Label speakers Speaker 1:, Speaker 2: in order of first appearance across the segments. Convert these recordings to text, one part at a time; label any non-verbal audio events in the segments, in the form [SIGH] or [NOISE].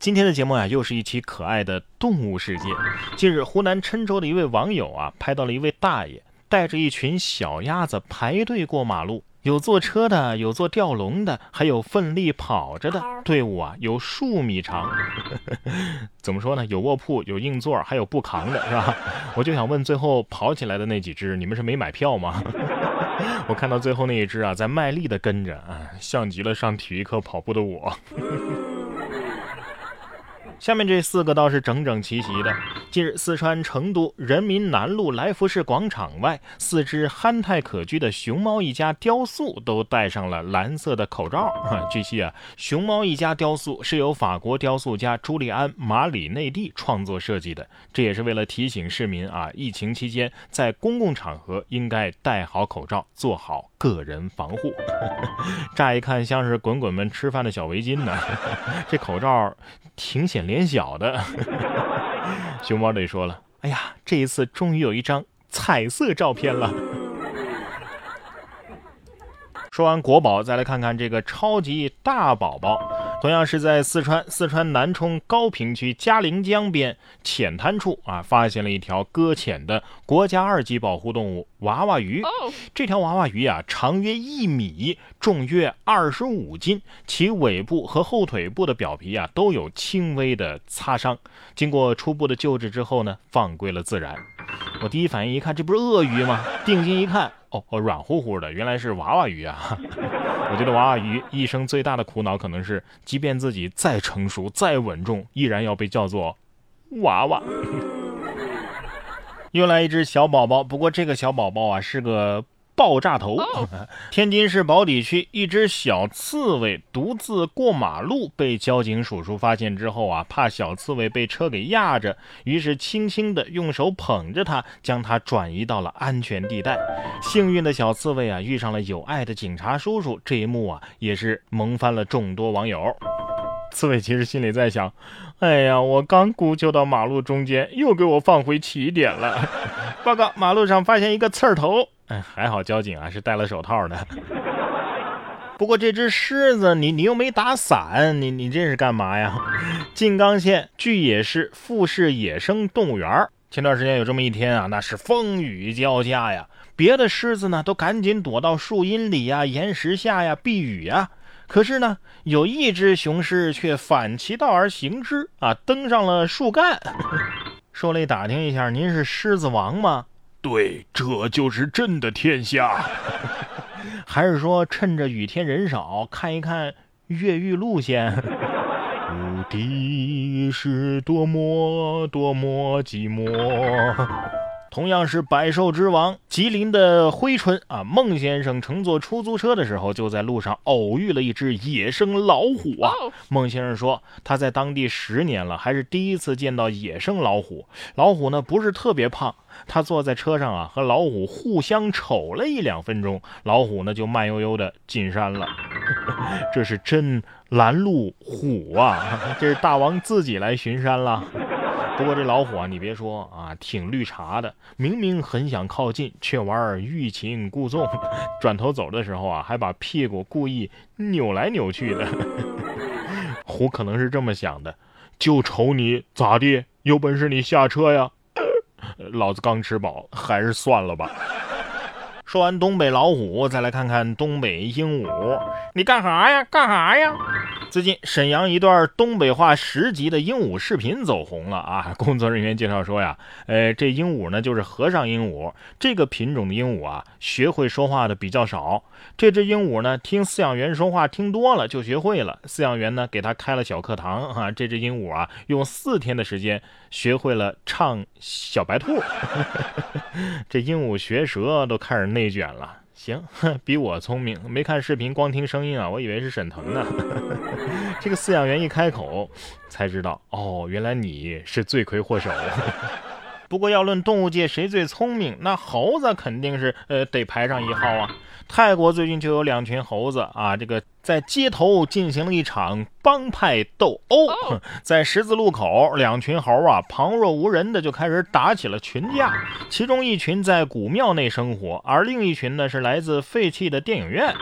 Speaker 1: 今天的节目啊，又是一期可爱的动物世界。近日，湖南郴州的一位网友啊，拍到了一位大爷带着一群小鸭子排队过马路，有坐车的，有坐吊笼的，还有奋力跑着的。队伍啊，有数米长。[LAUGHS] 怎么说呢？有卧铺，有硬座，还有不扛的，是吧？[LAUGHS] 我就想问，最后跑起来的那几只，你们是没买票吗？[LAUGHS] 我看到最后那一只啊，在卖力的跟着，啊，像极了上体育课跑步的我。下面这四个倒是整整齐齐的。近日，四川成都人民南路来福士广场外，四只憨态可掬的熊猫一家雕塑都戴上了蓝色的口罩。[LAUGHS] 据悉啊，熊猫一家雕塑是由法国雕塑家朱利安·马里内蒂创作设计的，这也是为了提醒市民啊，疫情期间在公共场合应该戴好口罩，做好个人防护。[LAUGHS] 乍一看像是滚滚们吃饭的小围巾呢，[LAUGHS] 这口罩挺显。脸小的熊猫得说了：“哎呀，这一次终于有一张彩色照片了。”说完国宝，再来看看这个超级大宝宝。同样是在四川四川南充高坪区嘉陵江边浅滩处啊，发现了一条搁浅的国家二级保护动物娃娃鱼。这条娃娃鱼啊，长约一米，重约二十五斤，其尾部和后腿部的表皮啊都有轻微的擦伤。经过初步的救治之后呢，放归了自然。我第一反应一看，这不是鳄鱼吗？定睛一看。哦哦，软乎乎的，原来是娃娃鱼啊！[LAUGHS] 我觉得娃娃鱼一生最大的苦恼可能是，即便自己再成熟、再稳重，依然要被叫做娃娃。[LAUGHS] 又来一只小宝宝，不过这个小宝宝啊是个。爆炸头！[LAUGHS] 天津市宝坻区一只小刺猬独自过马路，被交警叔叔发现之后啊，怕小刺猬被车给压着，于是轻轻的用手捧着它，将它转移到了安全地带。幸运的小刺猬啊，遇上了有爱的警察叔叔，这一幕啊，也是萌翻了众多网友。刺猬其实心里在想：哎呀，我刚孤救到马路中间，又给我放回起点了。[LAUGHS] 报告，马路上发现一个刺儿头。哎，还好交警啊是戴了手套的。不过这只狮子，你你又没打伞，你你这是干嘛呀？静冈县巨野市富士野生动物园，前段时间有这么一天啊，那是风雨交加呀。别的狮子呢都赶紧躲到树荫里呀、岩石下呀避雨呀。可是呢，有一只雄狮却反其道而行之啊，登上了树干。受累打听一下，您是狮子王吗？对，这就是朕的天下。[LAUGHS] 还是说趁着雨天人少，看一看越狱路线？[LAUGHS] 无敌是多么多么寂寞。同样是百兽之王，吉林的珲春啊，孟先生乘坐出租车的时候，就在路上偶遇了一只野生老虎啊。孟先生说，他在当地十年了，还是第一次见到野生老虎。老虎呢，不是特别胖。他坐在车上啊，和老虎互相瞅了一两分钟，老虎呢就慢悠悠的进山了。[LAUGHS] 这是真拦路虎啊！这是大王自己来巡山了。不过这老虎啊，你别说啊，挺绿茶的。明明很想靠近，却玩欲擒故纵。[LAUGHS] 转头走的时候啊，还把屁股故意扭来扭去的。[LAUGHS] 虎可能是这么想的：就瞅你咋地，有本事你下车呀！老子刚吃饱，还是算了吧。说完东北老虎，再来看看东北鹦鹉。你干啥呀？干啥呀？最近沈阳一段东北话十级的鹦鹉视频走红了啊！工作人员介绍说呀，呃，这鹦鹉呢就是和尚鹦鹉，这个品种的鹦鹉啊，学会说话的比较少。这只鹦鹉呢，听饲养员说话听多了就学会了。饲养员呢给它开了小课堂啊，这只鹦鹉啊，用四天的时间学会了唱小白兔。[LAUGHS] 这鹦鹉学舌都开始内卷了。行，[LAUGHS] 比我聪明，没看视频，光听声音啊，我以为是沈腾呢。[LAUGHS] 这个饲养员一开口，才知道哦，原来你是罪魁祸首。[LAUGHS] 不过要论动物界谁最聪明，那猴子肯定是呃得排上一号啊。泰国最近就有两群猴子啊，这个在街头进行了一场帮派斗殴，[LAUGHS] 在十字路口，两群猴啊旁若无人的就开始打起了群架。其中一群在古庙内生活，而另一群呢是来自废弃的电影院。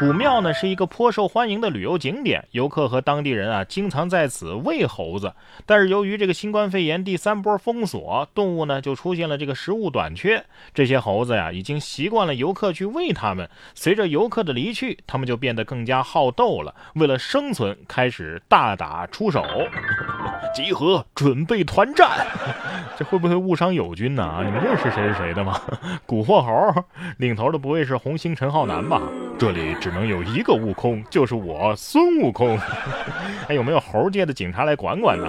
Speaker 1: 古庙呢是一个颇受欢迎的旅游景点，游客和当地人啊经常在此喂猴子。但是由于这个新冠肺炎第三波封锁，动物呢就出现了这个食物短缺。这些猴子呀已经习惯了游客去喂它们。随着游客的离去，它们就变得更加好斗了。为了生存，开始大打出手。集合，准备团战。[LAUGHS] 这会不会误伤友军呢？你们认识谁是谁的吗？蛊惑猴领头的不会是红星陈浩南吧？这里只能有一个悟空，就是我孙悟空。还 [LAUGHS] 有没有猴界的警察来管管呢？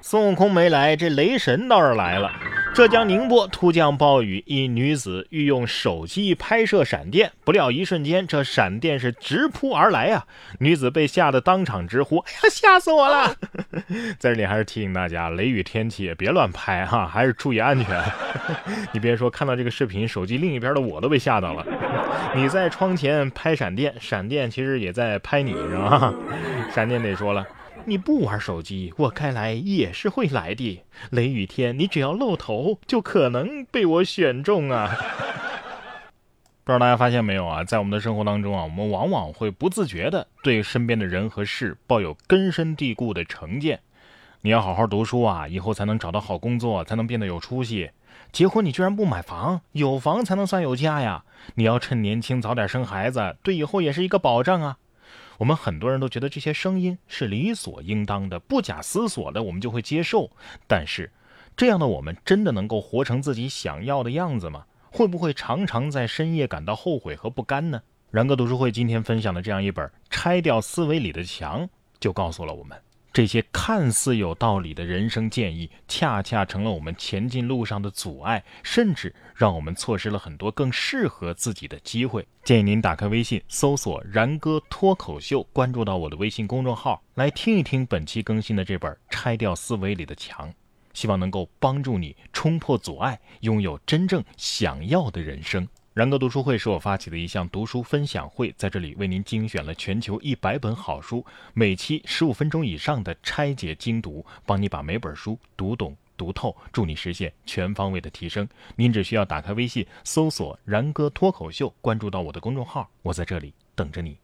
Speaker 1: 孙悟空没来，这雷神倒是来了。浙江宁波突降暴雨，一女子欲用手机拍摄闪电，不料一瞬间，这闪电是直扑而来啊！女子被吓得当场直呼：“ [LAUGHS] 哎呀，吓死我了！” [LAUGHS] 在这里还是提醒大家，雷雨天气别乱拍哈，还是注意安全。[LAUGHS] 你别说，看到这个视频，手机另一边的我都被吓到了。你在窗前拍闪电，闪电其实也在拍你，是吧？闪电得说了。你不玩手机，我该来也是会来的。雷雨天，你只要露头，就可能被我选中啊！[LAUGHS] 不知道大家发现没有啊？在我们的生活当中啊，我们往往会不自觉的对身边的人和事抱有根深蒂固的成见。你要好好读书啊，以后才能找到好工作，才能变得有出息。结婚你居然不买房，有房才能算有家呀！你要趁年轻早点生孩子，对以后也是一个保障啊！我们很多人都觉得这些声音是理所应当的，不假思索的，我们就会接受。但是，这样的我们真的能够活成自己想要的样子吗？会不会常常在深夜感到后悔和不甘呢？然哥读书会今天分享的这样一本《拆掉思维里的墙》，就告诉了我们。这些看似有道理的人生建议，恰恰成了我们前进路上的阻碍，甚至让我们错失了很多更适合自己的机会。建议您打开微信，搜索“然哥脱口秀”，关注到我的微信公众号，来听一听本期更新的这本《拆掉思维里的墙》，希望能够帮助你冲破阻碍，拥有真正想要的人生。然哥读书会是我发起的一项读书分享会，在这里为您精选了全球一百本好书，每期十五分钟以上的拆解精读，帮你把每本书读懂读透，助你实现全方位的提升。您只需要打开微信，搜索“然哥脱口秀”，关注到我的公众号，我在这里等着你。